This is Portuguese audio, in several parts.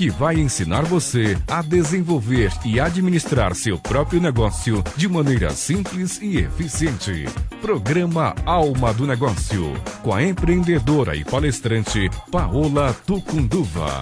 que vai ensinar você a desenvolver e administrar seu próprio negócio de maneira simples e eficiente. Programa Alma do Negócio, com a empreendedora e palestrante Paola Tucunduva.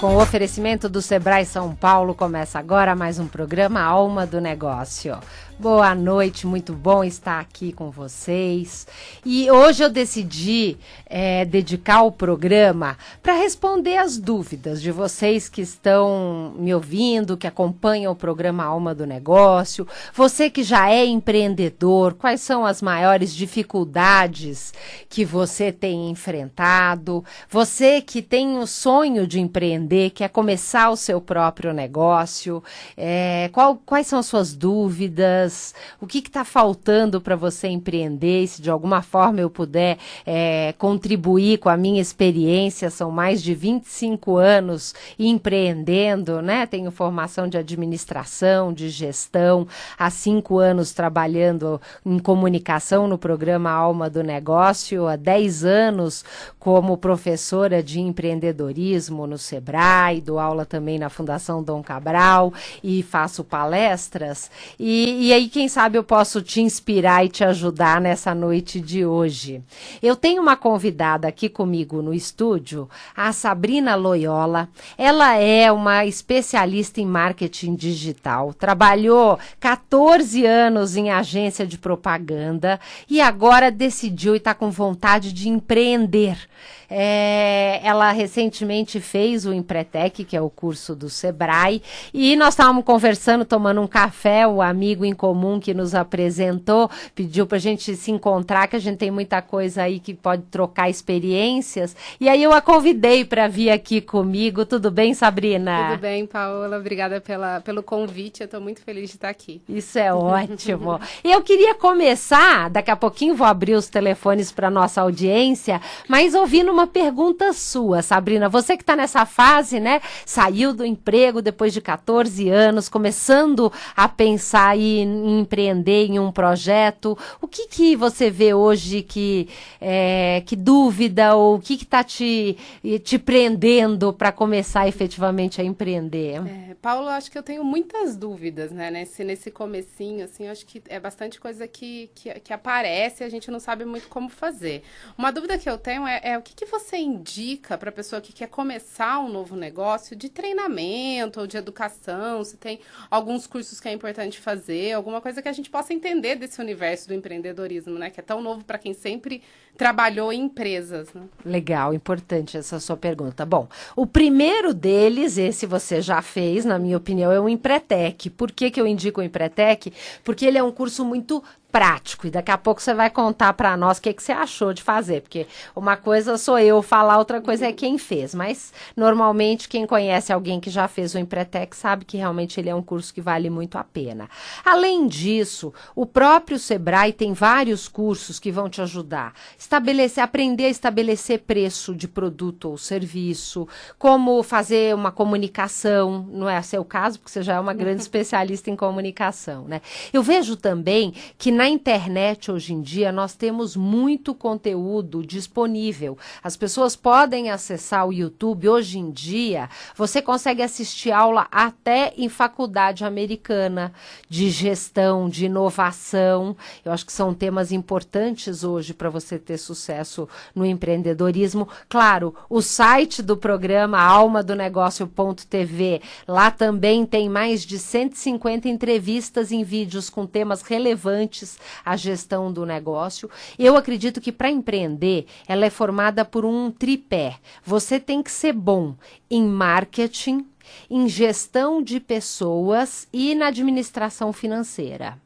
Com o oferecimento do Sebrae São Paulo, começa agora mais um programa Alma do Negócio. Boa noite, muito bom estar aqui com vocês. E hoje eu decidi é, dedicar o programa para responder as dúvidas de vocês que estão me ouvindo, que acompanham o programa Alma do Negócio. Você que já é empreendedor, quais são as maiores dificuldades que você tem enfrentado? Você que tem o sonho de empreender, quer começar o seu próprio negócio, é, qual, quais são as suas dúvidas? O que está faltando para você empreender, se de alguma forma eu puder é, contribuir com a minha experiência, são mais de 25 anos empreendendo, né? Tenho formação de administração, de gestão, há cinco anos trabalhando em comunicação no programa Alma do Negócio, há 10 anos como professora de empreendedorismo no Sebrae, dou aula também na Fundação Dom Cabral e faço palestras. E, e aí, quem sabe, eu posso te inspirar e te ajudar nessa noite de hoje. Eu tenho uma convidada aqui comigo no estúdio, a Sabrina Loyola. Ela é uma especialista em marketing digital, trabalhou 14 anos em agência de propaganda e agora decidiu e está com vontade de empreender. É, ela recentemente fez o Empretec, que é o curso do Sebrae, e nós estávamos conversando, tomando um café, o amigo em comum que nos apresentou pediu para a gente se encontrar, que a gente tem muita coisa aí que pode trocar experiências. E aí eu a convidei para vir aqui comigo. Tudo bem, Sabrina? Tudo bem, Paola. Obrigada pela, pelo convite. Eu estou muito feliz de estar aqui. Isso é ótimo. e eu queria começar, daqui a pouquinho vou abrir os telefones para nossa audiência, mas ouvindo uma pergunta sua, Sabrina. Você que está nessa fase, né? Saiu do emprego depois de 14 anos, começando a pensar em, em empreender em um projeto. O que, que você vê hoje que, é, que dúvida ou o que está te, te prendendo para começar efetivamente a empreender? É, Paulo, acho que eu tenho muitas dúvidas, né? Nesse, nesse comecinho, assim, acho que é bastante coisa que, que, que aparece e a gente não sabe muito como fazer. Uma dúvida que eu tenho é, é o que, que você indica para a pessoa que quer começar um novo negócio de treinamento ou de educação? Se tem alguns cursos que é importante fazer, alguma coisa que a gente possa entender desse universo do empreendedorismo, né? Que é tão novo para quem sempre trabalhou em empresas. Né? Legal, importante essa sua pergunta. Bom, o primeiro deles, esse você já fez, na minha opinião, é o Empretec. Por que, que eu indico o Empretec? Porque ele é um curso muito prático. E daqui a pouco você vai contar para nós o que, que você achou de fazer. Porque uma coisa sou eu falar, outra coisa é quem fez. Mas, normalmente, quem conhece alguém que já fez o Empretec sabe que realmente ele é um curso que vale muito a pena. Além disso, o próprio Sebrae tem vários cursos que vão te ajudar. Estabelecer, aprender a estabelecer preço de produto ou serviço, como fazer uma comunicação, não é seu caso, porque você já é uma grande especialista em comunicação, né? Eu vejo também que na internet hoje em dia nós temos muito conteúdo disponível. As pessoas podem acessar o YouTube hoje em dia. Você consegue assistir aula até em faculdade americana de gestão, de inovação. Eu acho que são temas importantes hoje para você ter sucesso no empreendedorismo. Claro, o site do programa Alma do Negócio.tv, lá também tem mais de 150 entrevistas em vídeos com temas relevantes a gestão do negócio. Eu acredito que para empreender, ela é formada por um tripé. Você tem que ser bom em marketing, em gestão de pessoas e na administração financeira.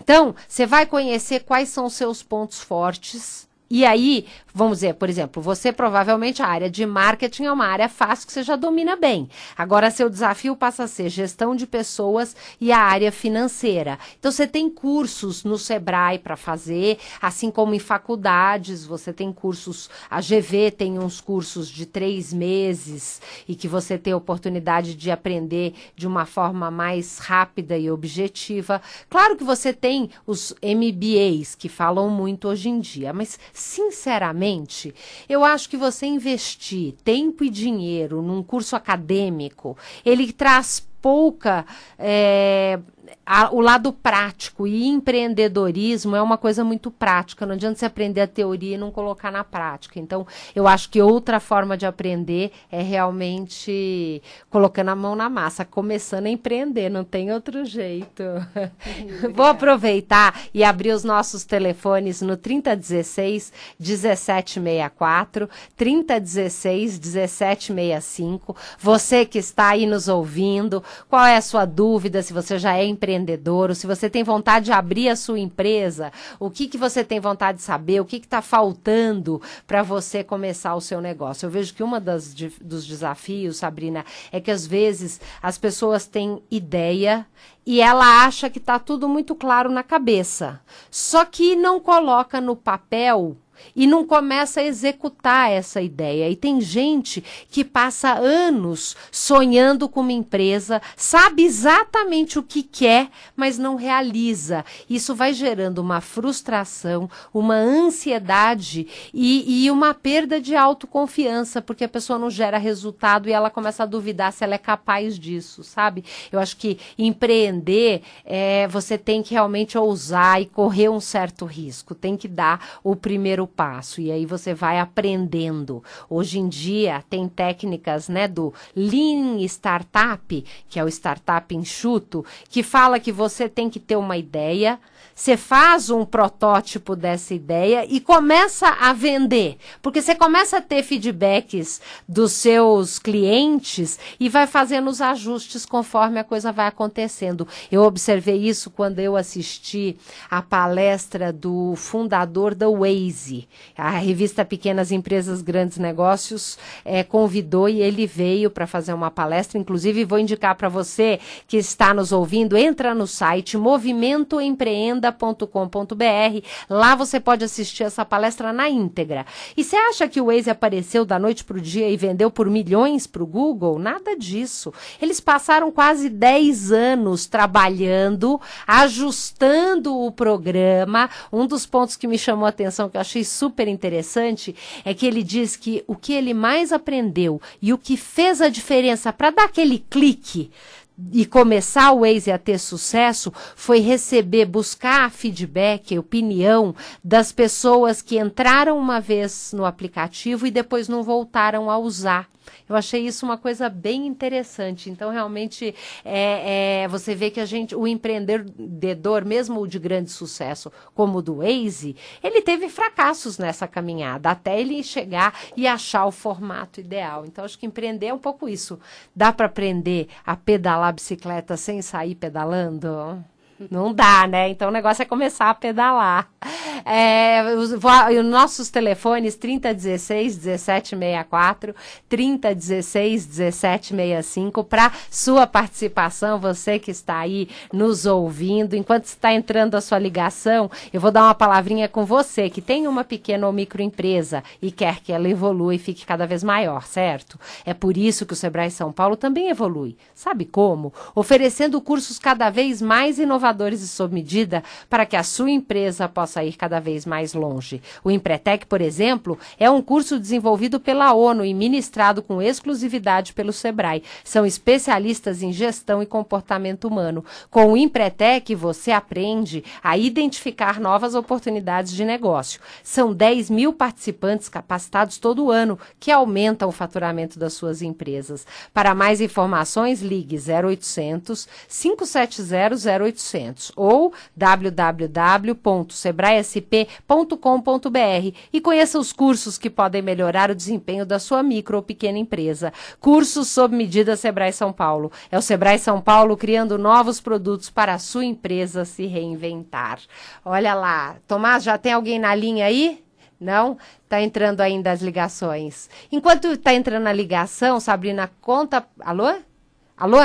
Então, você vai conhecer quais são os seus pontos fortes, e aí, vamos dizer, por exemplo, você provavelmente a área de marketing é uma área fácil que você já domina bem. Agora, seu desafio passa a ser gestão de pessoas e a área financeira. Então, você tem cursos no Sebrae para fazer, assim como em faculdades, você tem cursos, a GV tem uns cursos de três meses e que você tem a oportunidade de aprender de uma forma mais rápida e objetiva. Claro que você tem os MBAs que falam muito hoje em dia, mas sinceramente, eu acho que você investir tempo e dinheiro num curso acadêmico, ele traz pouca é, a, o lado prático e empreendedorismo é uma coisa muito prática. Não adianta você aprender a teoria e não colocar na prática. Então, eu acho que outra forma de aprender é realmente colocando a mão na massa, começando a empreender, não tem outro jeito. Vou aproveitar e abrir os nossos telefones no 3016 1764, 3016 1765. Você que está aí nos ouvindo, qual é a sua dúvida? Se você já é empreendedor, ou se você tem vontade de abrir a sua empresa, o que, que você tem vontade de saber, o que está faltando para você começar o seu negócio. Eu vejo que uma das dos desafios, Sabrina, é que às vezes as pessoas têm ideia e ela acha que está tudo muito claro na cabeça, só que não coloca no papel e não começa a executar essa ideia. E tem gente que passa anos sonhando com uma empresa, sabe exatamente o que quer, mas não realiza. Isso vai gerando uma frustração, uma ansiedade e, e uma perda de autoconfiança, porque a pessoa não gera resultado e ela começa a duvidar se ela é capaz disso, sabe? Eu acho que empreender, é, você tem que realmente ousar e correr um certo risco, tem que dar o primeiro passo e aí você vai aprendendo. Hoje em dia tem técnicas, né, do Lean Startup, que é o startup enxuto, que fala que você tem que ter uma ideia, você faz um protótipo dessa ideia e começa a vender, porque você começa a ter feedbacks dos seus clientes e vai fazendo os ajustes conforme a coisa vai acontecendo. Eu observei isso quando eu assisti a palestra do fundador da Waze, a revista Pequenas Empresas Grandes Negócios é, convidou e ele veio para fazer uma palestra. Inclusive vou indicar para você que está nos ouvindo, entra no site Movimento Empreenda empreenda.com.br. Lá você pode assistir essa palestra na íntegra. E você acha que o Waze apareceu da noite para o dia e vendeu por milhões para o Google? Nada disso. Eles passaram quase 10 anos trabalhando, ajustando o programa. Um dos pontos que me chamou a atenção, que eu achei super interessante, é que ele diz que o que ele mais aprendeu e o que fez a diferença para dar aquele clique e começar o Waze a ter sucesso foi receber, buscar feedback, opinião das pessoas que entraram uma vez no aplicativo e depois não voltaram a usar. Eu achei isso uma coisa bem interessante. Então, realmente, é, é, você vê que a gente, o empreendedor, mesmo o de grande sucesso, como o do Waze, ele teve fracassos nessa caminhada, até ele chegar e achar o formato ideal. Então, acho que empreender é um pouco isso. Dá para aprender a pedalar bicicleta sem sair pedalando? Não dá, né? Então o negócio é começar a pedalar. É, os, os, nossos telefones 3016 1764, 3016 1765, para sua participação, você que está aí nos ouvindo. Enquanto está entrando a sua ligação, eu vou dar uma palavrinha com você que tem uma pequena ou microempresa e quer que ela evolua e fique cada vez maior, certo? É por isso que o Sebrae São Paulo também evolui. Sabe como? Oferecendo cursos cada vez mais inovadores inovadores e sob medida para que a sua empresa possa ir cada vez mais longe. O Empretec, por exemplo, é um curso desenvolvido pela ONU e ministrado com exclusividade pelo Sebrae. São especialistas em gestão e comportamento humano. Com o Empretec, você aprende a identificar novas oportunidades de negócio. São 10 mil participantes capacitados todo ano, que aumentam o faturamento das suas empresas. Para mais informações, ligue 0800 570 0800 ou www.sebraesp.com.br e conheça os cursos que podem melhorar o desempenho da sua micro ou pequena empresa. Cursos sob medida Sebrae São Paulo. É o Sebrae São Paulo criando novos produtos para a sua empresa se reinventar. Olha lá, Tomás, já tem alguém na linha aí? Não? Tá entrando ainda as ligações. Enquanto está entrando a ligação, Sabrina, conta. Alô? Alô?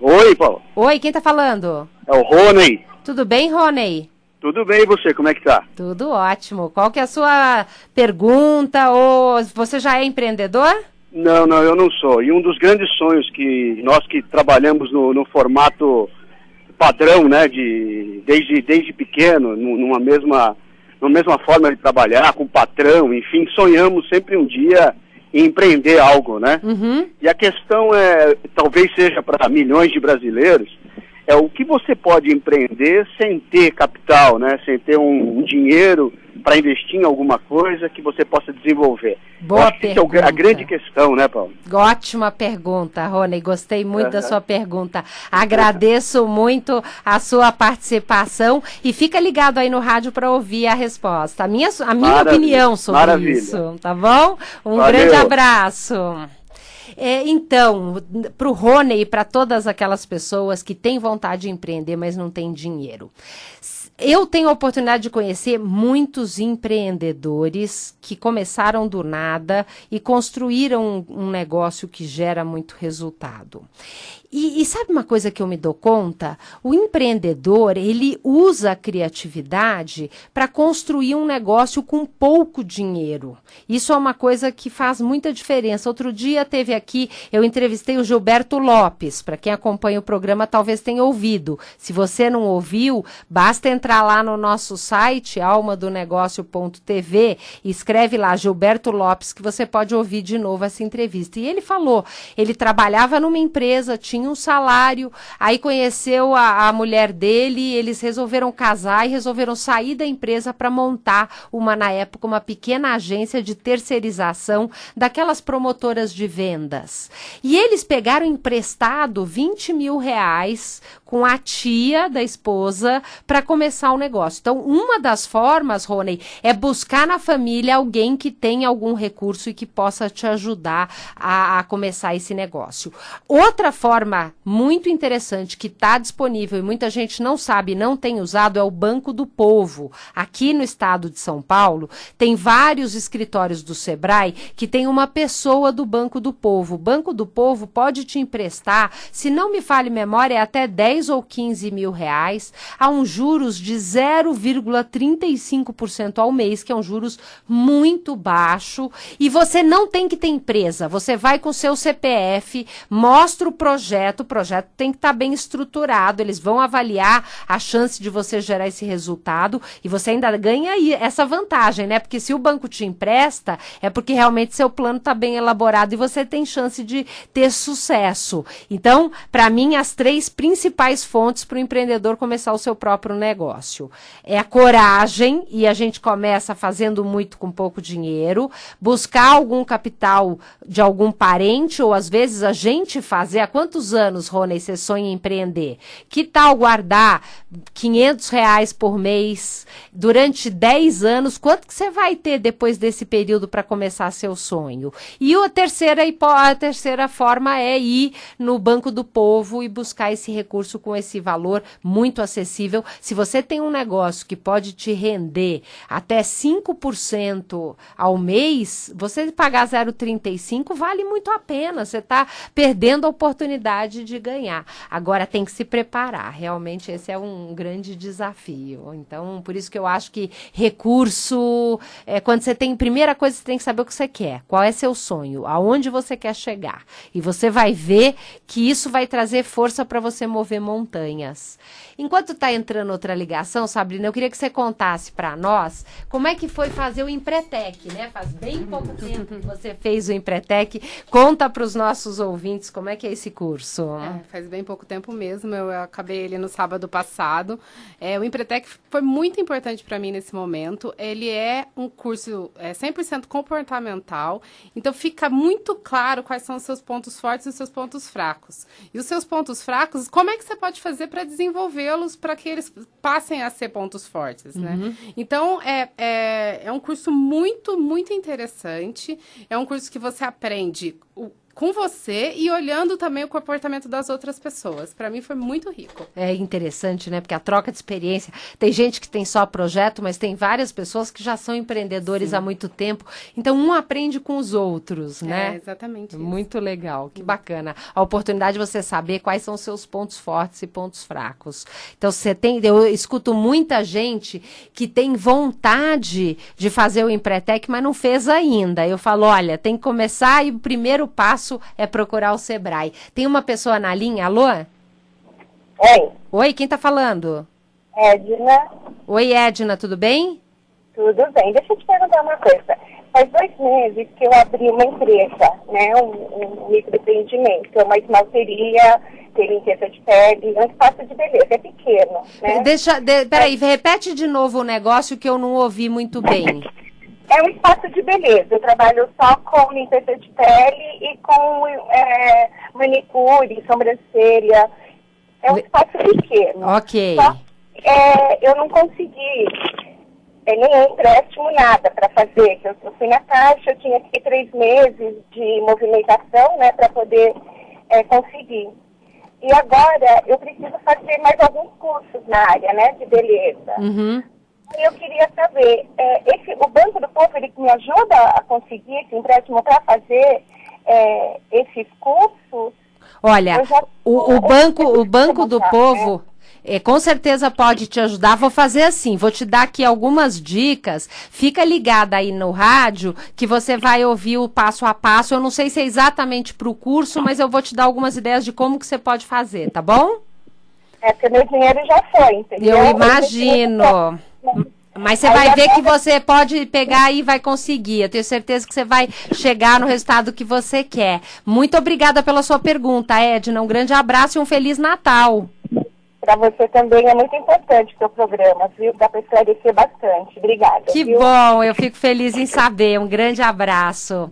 Oi, Paulo. Oi, quem tá falando? É o Rony. Tudo bem, Rony? Tudo bem, e você? Como é que tá? Tudo ótimo. Qual que é a sua pergunta? Ou você já é empreendedor? Não, não, eu não sou. E um dos grandes sonhos que nós que trabalhamos no, no formato padrão, né, de, desde, desde pequeno, numa mesma, numa mesma forma de trabalhar, com patrão, enfim, sonhamos sempre um dia em empreender algo, né? Uhum. E a questão é, talvez seja para milhões de brasileiros, é o que você pode empreender sem ter capital, né? Sem ter um, um dinheiro para investir em alguma coisa que você possa desenvolver. Boa pergunta. é a grande questão, né, Paulo? Ótima pergunta, Rony. Gostei muito uhum. da sua pergunta. Agradeço muito a sua participação e fica ligado aí no rádio para ouvir a resposta. A minha, a minha opinião sobre Maravilha. isso, tá bom? Um Valeu. grande abraço. É, então, para o Rony e para todas aquelas pessoas que têm vontade de empreender, mas não têm dinheiro. Eu tenho a oportunidade de conhecer muitos empreendedores que começaram do nada e construíram um, negócio que gera muito resultado. E, e, sabe uma coisa que eu me dou conta? O empreendedor, ele usa a criatividade para construir um negócio com pouco dinheiro. Isso é uma coisa que faz muita diferença. Outro dia teve aqui, eu entrevistei o Gilberto Lopes. Para quem acompanha o programa, talvez tenha ouvido. Se você não ouviu, basta entrar lá no nosso site, almadonegócio.tv, e escreve lá Gilberto Lopes, que você pode ouvir de novo essa entrevista. E ele falou, ele trabalhava numa empresa, tinha tinha um salário, aí conheceu a, a mulher dele, eles resolveram casar e resolveram sair da empresa para montar uma, na época, uma pequena agência de terceirização daquelas promotoras de vendas. E eles pegaram emprestado 20 mil reais com a tia da esposa para começar o negócio. Então, uma das formas, Rony, é buscar na família alguém que tenha algum recurso e que possa te ajudar a, a começar esse negócio. Outra forma muito interessante que está disponível e muita gente não sabe, não tem usado, é o Banco do Povo. Aqui no estado de São Paulo, tem vários escritórios do Sebrae que tem uma pessoa do Banco do Povo. O Banco do Povo pode te emprestar, se não me fale memória, é até 10 10 ou 15 mil reais a um juros de 0,35% ao mês, que é um juros muito baixo. E você não tem que ter empresa. Você vai com seu CPF, mostra o projeto, o projeto tem que estar tá bem estruturado, eles vão avaliar a chance de você gerar esse resultado e você ainda ganha aí essa vantagem, né? Porque se o banco te empresta, é porque realmente seu plano está bem elaborado e você tem chance de ter sucesso. Então, para mim, as três principais principais fontes para o empreendedor começar o seu próprio negócio. É a coragem, e a gente começa fazendo muito com pouco dinheiro, buscar algum capital de algum parente, ou às vezes a gente fazer. Há quantos anos, Rony, você sonha em empreender? Que tal guardar 500 reais por mês durante 10 anos? Quanto que você vai ter depois desse período para começar seu sonho? E a terceira, a terceira forma é ir no Banco do Povo e buscar esse recurso com esse valor muito acessível. Se você tem um negócio que pode te render até 5% ao mês, você pagar 0,35 vale muito a pena. Você está perdendo a oportunidade de ganhar. Agora tem que se preparar. Realmente esse é um grande desafio. Então, por isso que eu acho que recurso, é, quando você tem, primeira coisa, você tem que saber o que você quer. Qual é seu sonho? Aonde você quer chegar? E você vai ver que isso vai trazer força para você mover montanhas. Enquanto está entrando outra ligação, Sabrina, eu queria que você contasse para nós como é que foi fazer o Empretec, né? Faz bem pouco tempo que você fez o Empretec. Conta para os nossos ouvintes como é que é esse curso. É, faz bem pouco tempo mesmo. Eu acabei ele no sábado passado. É, o Empretec foi muito importante para mim nesse momento. Ele é um curso é, 100% comportamental. Então fica muito claro quais são os seus pontos fortes e os seus pontos fracos. E os seus pontos fracos, como é que você pode fazer para desenvolvê-los para que eles passem a ser pontos fortes, né? Uhum. Então, é, é, é um curso muito, muito interessante. É um curso que você aprende o, com você e olhando também o comportamento das outras pessoas. Para mim foi muito rico. É interessante, né? Porque a troca de experiência. Tem gente que tem só projeto, mas tem várias pessoas que já são empreendedores Sim. há muito tempo. Então um aprende com os outros, né? É, exatamente. Isso. Muito legal, que bacana. A oportunidade de você saber quais são os seus pontos fortes e pontos fracos. Então você tem, eu escuto muita gente que tem vontade de fazer o Empretec, mas não fez ainda. Eu falo, olha, tem que começar e o primeiro passo passo é procurar o Sebrae. Tem uma pessoa na linha, alô? Oi. Oi, quem tá falando? Edna. Oi, Edna, tudo bem? Tudo bem. Deixa eu te perguntar uma coisa. Faz dois meses que eu abri uma empresa, né, um, um microempreendimento, uma esmalteria, tem limpeza de pele, um espaço de beleza, é pequeno, né? Deixa, de, peraí, repete de novo o negócio que eu não ouvi muito bem. É um espaço de beleza. Eu trabalho só com limpeza de pele e com é, manicure, sobrancelha. É um espaço pequeno. Ok. Só, é, eu não consegui é, nenhum empréstimo, nada para fazer. Eu, eu, fui na caixa, eu tinha que ter três meses de movimentação né, para poder é, conseguir. E agora eu preciso fazer mais alguns cursos na área né, de beleza. Uhum. Eu queria saber, é, esse, o Banco do Povo, ele me ajuda a conseguir esse empréstimo para fazer é, esses cursos? Olha, já, o, o, banco, o banco do Povo... É, com certeza pode te ajudar. Vou fazer assim, vou te dar aqui algumas dicas. Fica ligada aí no rádio que você vai ouvir o passo a passo. Eu não sei se é exatamente para o curso, mas eu vou te dar algumas ideias de como que você pode fazer, tá bom? É, porque meu dinheiro já foi, entendeu? Eu imagino. Mas você vai ver que você pode pegar e vai conseguir. Eu tenho certeza que você vai chegar no resultado que você quer. Muito obrigada pela sua pergunta, Edna. Um grande abraço e um Feliz Natal. Para você também é muito importante o seu programa, viu? Dá para esclarecer bastante. Obrigada. Que viu? bom, eu fico feliz em saber. Um grande abraço.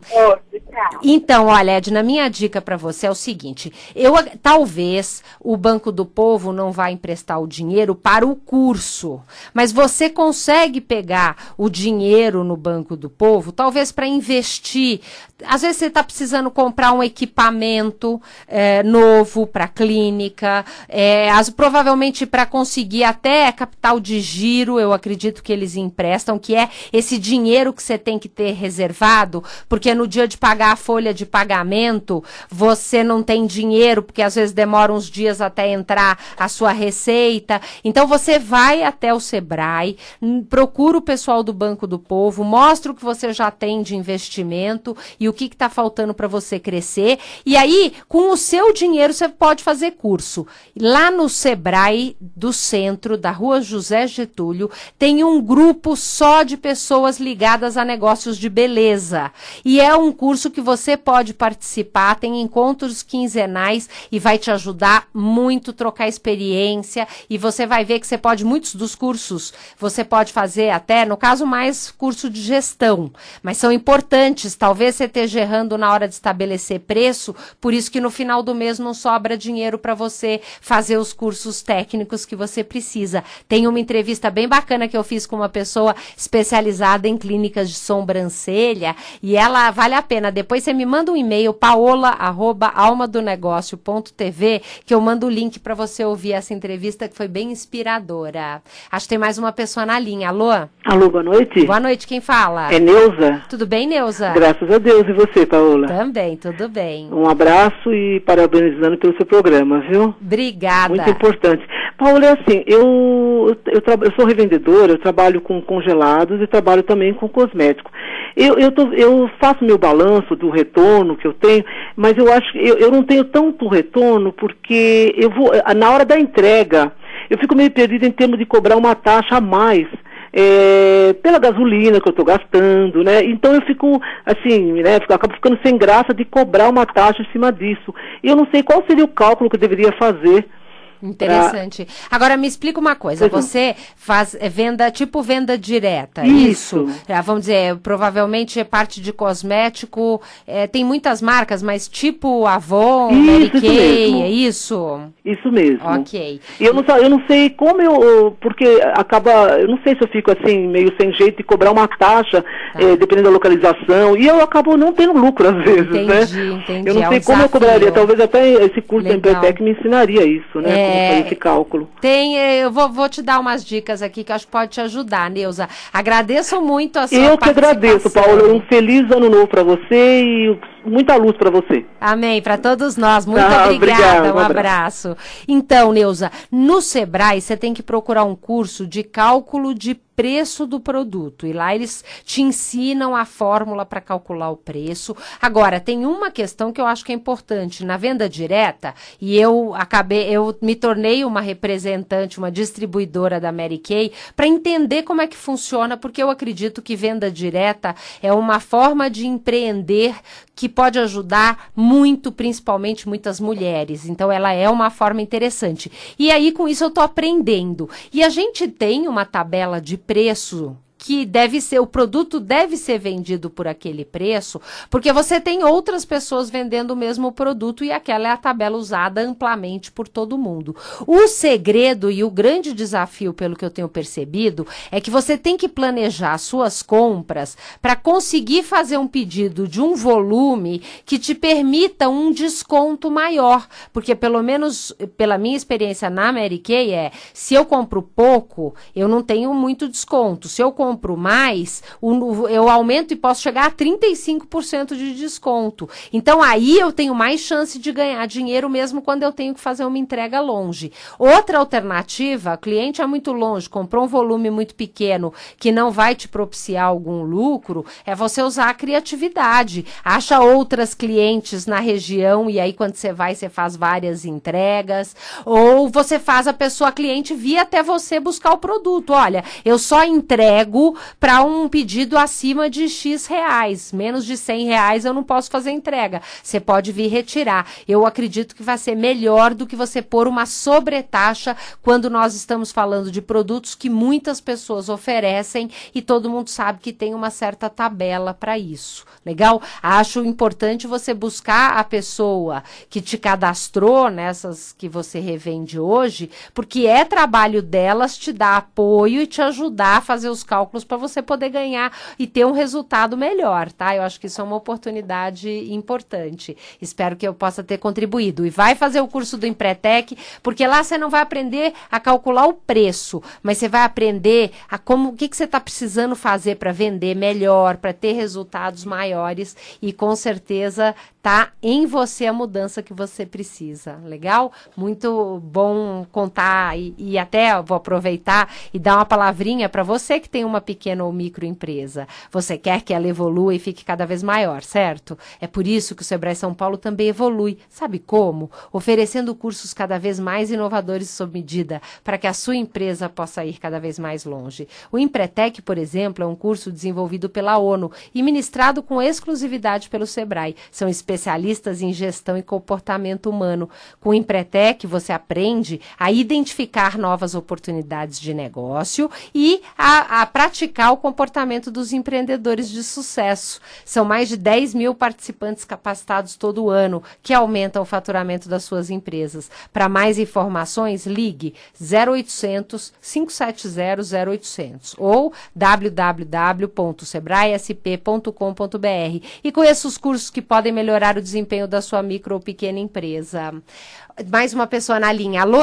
Então, olha, Edna, minha dica para você é o seguinte: eu talvez o Banco do Povo não vá emprestar o dinheiro para o curso, mas você consegue pegar o dinheiro no Banco do Povo, talvez para investir. Às vezes você está precisando comprar um equipamento é, novo para a clínica, é, as, provavelmente para conseguir até capital de giro, eu acredito que eles emprestam, que é esse dinheiro que você tem que ter reservado, porque no dia de pagar a folha de pagamento, você não tem dinheiro, porque às vezes demora uns dias até entrar a sua receita. Então você vai até o Sebrae, procura o pessoal do Banco do Povo, mostra o que você já tem de investimento e o que está faltando para você crescer. E aí, com o seu dinheiro, você pode fazer curso. Lá no Sebrae do centro, da rua José Getúlio, tem um grupo só de pessoas ligadas a negócios de beleza. E é um curso que você pode participar, tem encontros quinzenais e vai te ajudar muito trocar experiência. E você vai ver que você pode, muitos dos cursos, você pode fazer até, no caso, mais curso de gestão. Mas são importantes, talvez você esteja errando na hora de estabelecer preço, por isso que no final do mês não sobra dinheiro para você fazer os cursos técnicos que você precisa. Tem uma entrevista bem bacana que eu fiz com uma pessoa especializada em clínicas de sobrancelha e ela vale a pena. Depois você me manda um e-mail, paola@almadonegócio.tv, que eu mando o link para você ouvir essa entrevista que foi bem inspiradora. Acho que tem mais uma pessoa na linha. Alô? Alô, boa noite. Boa noite, quem fala? É Neuza. Tudo bem, Neuza? Graças a Deus. E você, Paola? Também, tudo bem. Um abraço e parabenizando pelo seu programa, viu? Obrigada. Muito importante. Paola, é assim, eu, eu, eu sou revendedora, eu trabalho com congelados e trabalho também com cosméticos. Eu, eu, tô, eu faço meu balanço do retorno que eu tenho, mas eu acho que eu, eu não tenho tanto retorno porque eu vou, na hora da entrega, eu fico meio perdido em termos de cobrar uma taxa a mais é, pela gasolina que eu estou gastando, né? Então eu fico assim, né? Eu acabo ficando sem graça de cobrar uma taxa em cima disso. E eu não sei qual seria o cálculo que eu deveria fazer Interessante. Agora me explica uma coisa. Pois não. Você faz é, venda, tipo venda direta, Isso. isso? Ah, vamos dizer, provavelmente é parte de cosmético. é, tem muitas marcas, mas tipo Avon, Isso, Mary isso Kay, mesmo. é isso? Isso mesmo. Ok. E eu não, eu não sei como eu, eu- porque acaba, eu não sei se eu fico assim, meio sem jeito de cobrar uma taxa, Tá. eh, dependendo da localização, e eu acabo não tendo lucro às vezes, né? Entendi, entendi. Eu não É sei um como eu desafio. cobraria, talvez até esse curso Legal. da Empretec me ensinaria isso, né? É. Fazer esse cálculo. Tem, eh, eu vou, vou te dar umas dicas aqui que acho que pode te ajudar, Neuza. Agradeço muito a sua Eu que agradeço. Paulo. Um feliz ano novo para você e muita luz para você. Amém, para todos nós. Muito Ah, obrigada, um um abraço. Então, Neuza, no Sebrae você tem que procurar um curso de cálculo de preço do produto. E lá eles te ensinam a fórmula para calcular o preço. Agora, tem uma questão que eu acho que é importante. Na venda direta, e eu acabei, eu me tornei uma representante, uma distribuidora da Mary Kay, para entender como é que funciona, porque eu acredito que venda direta é uma forma de empreender que pode ajudar muito, principalmente muitas mulheres. Então, ela é uma forma interessante. E aí, com isso, eu estou aprendendo. E a gente tem uma tabela de preço que deve ser, o produto deve ser vendido por aquele preço, porque você tem outras pessoas vendendo o mesmo produto e aquela é a tabela usada amplamente por todo mundo. O segredo e o grande desafio, pelo que eu tenho percebido, é que você tem que planejar suas compras para conseguir fazer um pedido de um volume que te permita um desconto maior, porque pelo menos pela minha experiência na Mary Kay é, se eu compro pouco, eu não tenho muito desconto. Se eu compro mais, o- o- eu aumento e posso chegar a 35% de desconto. Então aí eu tenho mais chance de ganhar dinheiro mesmo quando eu tenho que fazer uma entrega longe. Outra alternativa, o cliente é muito longe, comprou um volume muito pequeno que não vai te propiciar algum lucro, é você usar a criatividade. Acha outras clientes na região e aí quando você vai, você faz várias entregas. Ou você faz a pessoa, a cliente, vir até você buscar o produto. Olha, eu só entrego para um pedido acima de X reais. Menos de 100 reais eu não posso fazer entrega. Você pode vir retirar. Eu acredito que vai ser melhor do que você pôr uma sobretaxa quando nós estamos falando de produtos que muitas pessoas oferecem e todo mundo sabe que tem uma certa tabela para isso. Legal? Acho importante você buscar a pessoa que te cadastrou nessas que você revende hoje, porque é trabalho delas te dar apoio e te ajudar a fazer os cálculos para você poder ganhar e ter um resultado melhor, tá? Eu acho que isso é uma oportunidade importante. Espero que eu possa ter contribuído. E vai fazer o curso do Empretec, porque lá você não vai aprender a calcular o preço, mas você vai aprender a como o que, que você está precisando fazer para vender melhor, para ter resultados maiores e com certeza tá em você a mudança que você precisa. Legal? Muito bom contar e, e até vou aproveitar e dar uma palavrinha para você que tem uma pequena ou microempresa. Você quer que ela evolua e fique cada vez maior, certo? É por isso que o Sebrae São Paulo também evolui. Sabe como? Oferecendo cursos cada vez mais inovadores sob medida para que a sua empresa possa ir cada vez mais longe. O Empretec, por exemplo, é um curso desenvolvido pela ONU e ministrado com exclusividade pelo Sebrae. São especialistas em gestão e comportamento humano. Com o Empretec, você aprende a identificar novas oportunidades de negócio e a, a praticar o comportamento dos empreendedores de sucesso. São mais de 10 mil participantes capacitados todo ano que aumentam o faturamento das suas empresas. Para mais informações, ligue 0800 570 0800 ou www.sebraesp.com.br e conheça os cursos que podem melhorar o desempenho da sua micro ou pequena empresa. Mais uma pessoa na linha. Alô?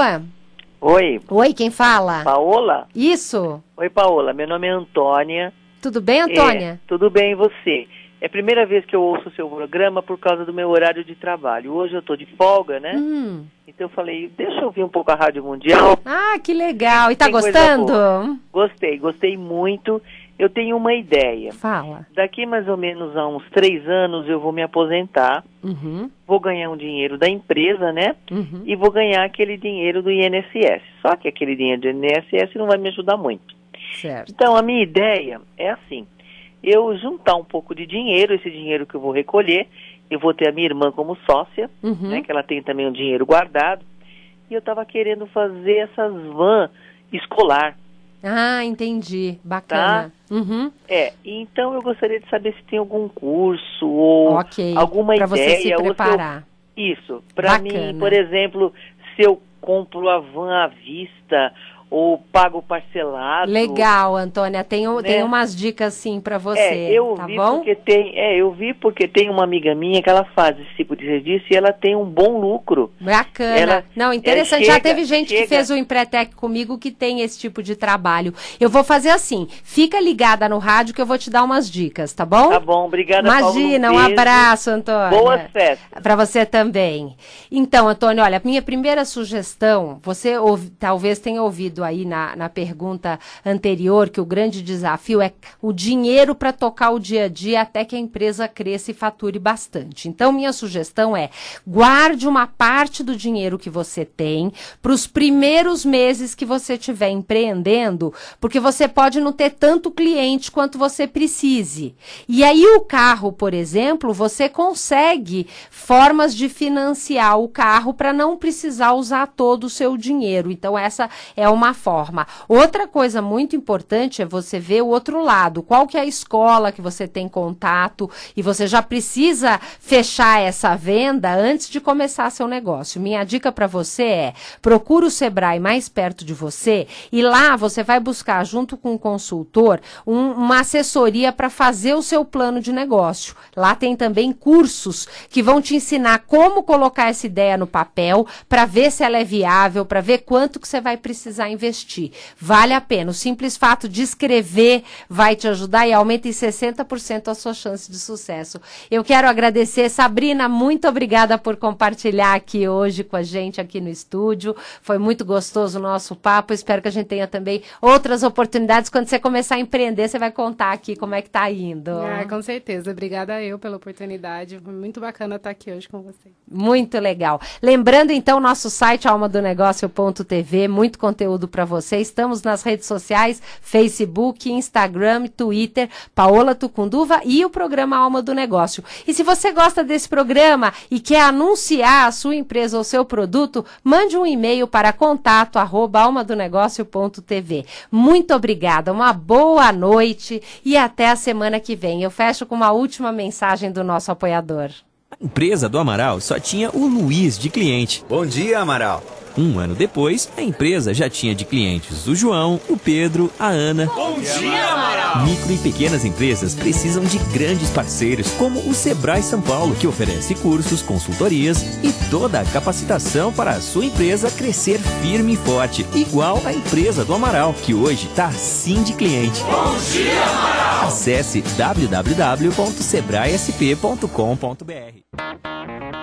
Oi, Oi, quem fala? Paola? Isso. Oi, Paola. Meu nome é Antônia. Tudo bem, Antônia? É, tudo bem, e você? É a primeira vez que eu ouço o seu programa por causa do meu horário de trabalho. Hoje eu estou de folga, né? Hum. Então eu falei, deixa eu ouvir um pouco a Rádio Mundial. Ah, que legal. E tá Tem gostando? Gostei, gostei muito. Eu tenho uma ideia. Fala. Daqui mais ou menos a uns três anos eu vou me aposentar, Uhum, vou ganhar um dinheiro da empresa, né? uhum. E vou ganhar aquele dinheiro do INSS. Só que aquele dinheiro do INSS não vai me ajudar muito. Certo. Então, a minha ideia é assim: eu juntar um pouco de dinheiro, esse dinheiro que eu vou recolher, eu vou ter a minha irmã como sócia, Uhum. né, que ela tem também um dinheiro guardado. e eu estava querendo fazer essas van escolar. Ah, entendi. Bacana. Tá? Uhum. É, então eu gostaria de saber se tem algum curso ou okay. alguma pra ideia. Você se preparar. Eu... Isso. Para mim, por exemplo, se eu compro a van à vista ou pago parcelado. Legal, Antônia. Tenho, né? tenho umas dicas sim para você. É, eu tá vi bom? porque tem, é, eu vi porque tem uma amiga minha que ela faz esse tipo de serviço e ela tem um bom lucro. Bacana. Ela, Não, interessante. Chega, Já teve gente chega. que fez o Empretec comigo que tem esse tipo de trabalho. Eu vou fazer assim. Fica ligada no rádio que eu vou te dar umas dicas, tá bom? Tá bom, obrigada. Imagina, Paulo, um abraço, Antônia. Boas festas. Para você também. Então, Antônio, olha, minha primeira sugestão, você ouvi, talvez tenha ouvido aí na, na pergunta anterior que o grande desafio é o dinheiro para tocar o dia a dia até que a empresa cresça e fature bastante. Então, minha sugestão é guarde uma parte do dinheiro que você tem para os primeiros meses que você estiver empreendendo, porque você pode não ter tanto cliente quanto você precise. E aí, o carro, por exemplo, você consegue formas de financiar o carro para não precisar usar todo o seu dinheiro. Então, essa é uma forma. Outra coisa muito importante é você ver o outro lado. Qual que é a escola que você tem contato e você já precisa fechar essa venda antes de começar seu negócio. Minha dica para você é: procure o Sebrae mais perto de você e lá você vai buscar junto com o consultor um, uma assessoria para fazer o seu plano de negócio. Lá tem também cursos que vão te ensinar como colocar essa ideia no papel para ver se ela é viável, para ver quanto que você vai precisar investir. Vale a pena. O simples fato de escrever vai te ajudar e aumenta em 60% a sua chance de sucesso. Eu quero agradecer, Sabrina, muito obrigada por compartilhar aqui hoje com a gente aqui no estúdio. Foi muito gostoso o nosso papo. Espero que a gente tenha também outras oportunidades. Quando você começar a empreender, você vai contar aqui como é que tá indo. Ah, com certeza. Obrigada eu pela oportunidade. Foi muito bacana estar aqui hoje com você. Muito legal. Lembrando então nosso site almadonegócio.tv, muito conteúdo para você. Estamos nas redes sociais, Facebook, Instagram, Twitter, Paola Tucunduva e o programa Alma do Negócio. E se você gosta desse programa e quer anunciar a sua empresa ou seu produto, mande um e-mail para contato arroba almadonegócio.tv. Muito obrigada, uma boa noite e até a semana que vem. Eu fecho com uma última mensagem do nosso apoiador. A empresa do Amaral só tinha o Luiz de cliente. Bom dia, Amaral. Um ano depois, a empresa já tinha de clientes o João, o Pedro, a Ana. Bom dia, Amaral! Micro e pequenas empresas precisam de grandes parceiros, como o Sebrae São Paulo, que oferece cursos, consultorias e toda a capacitação para a sua empresa crescer firme e forte, igual a empresa do Amaral, que hoje está sim de cliente. Bom dia, Amaral! Acesse www.sebraesp.com.br.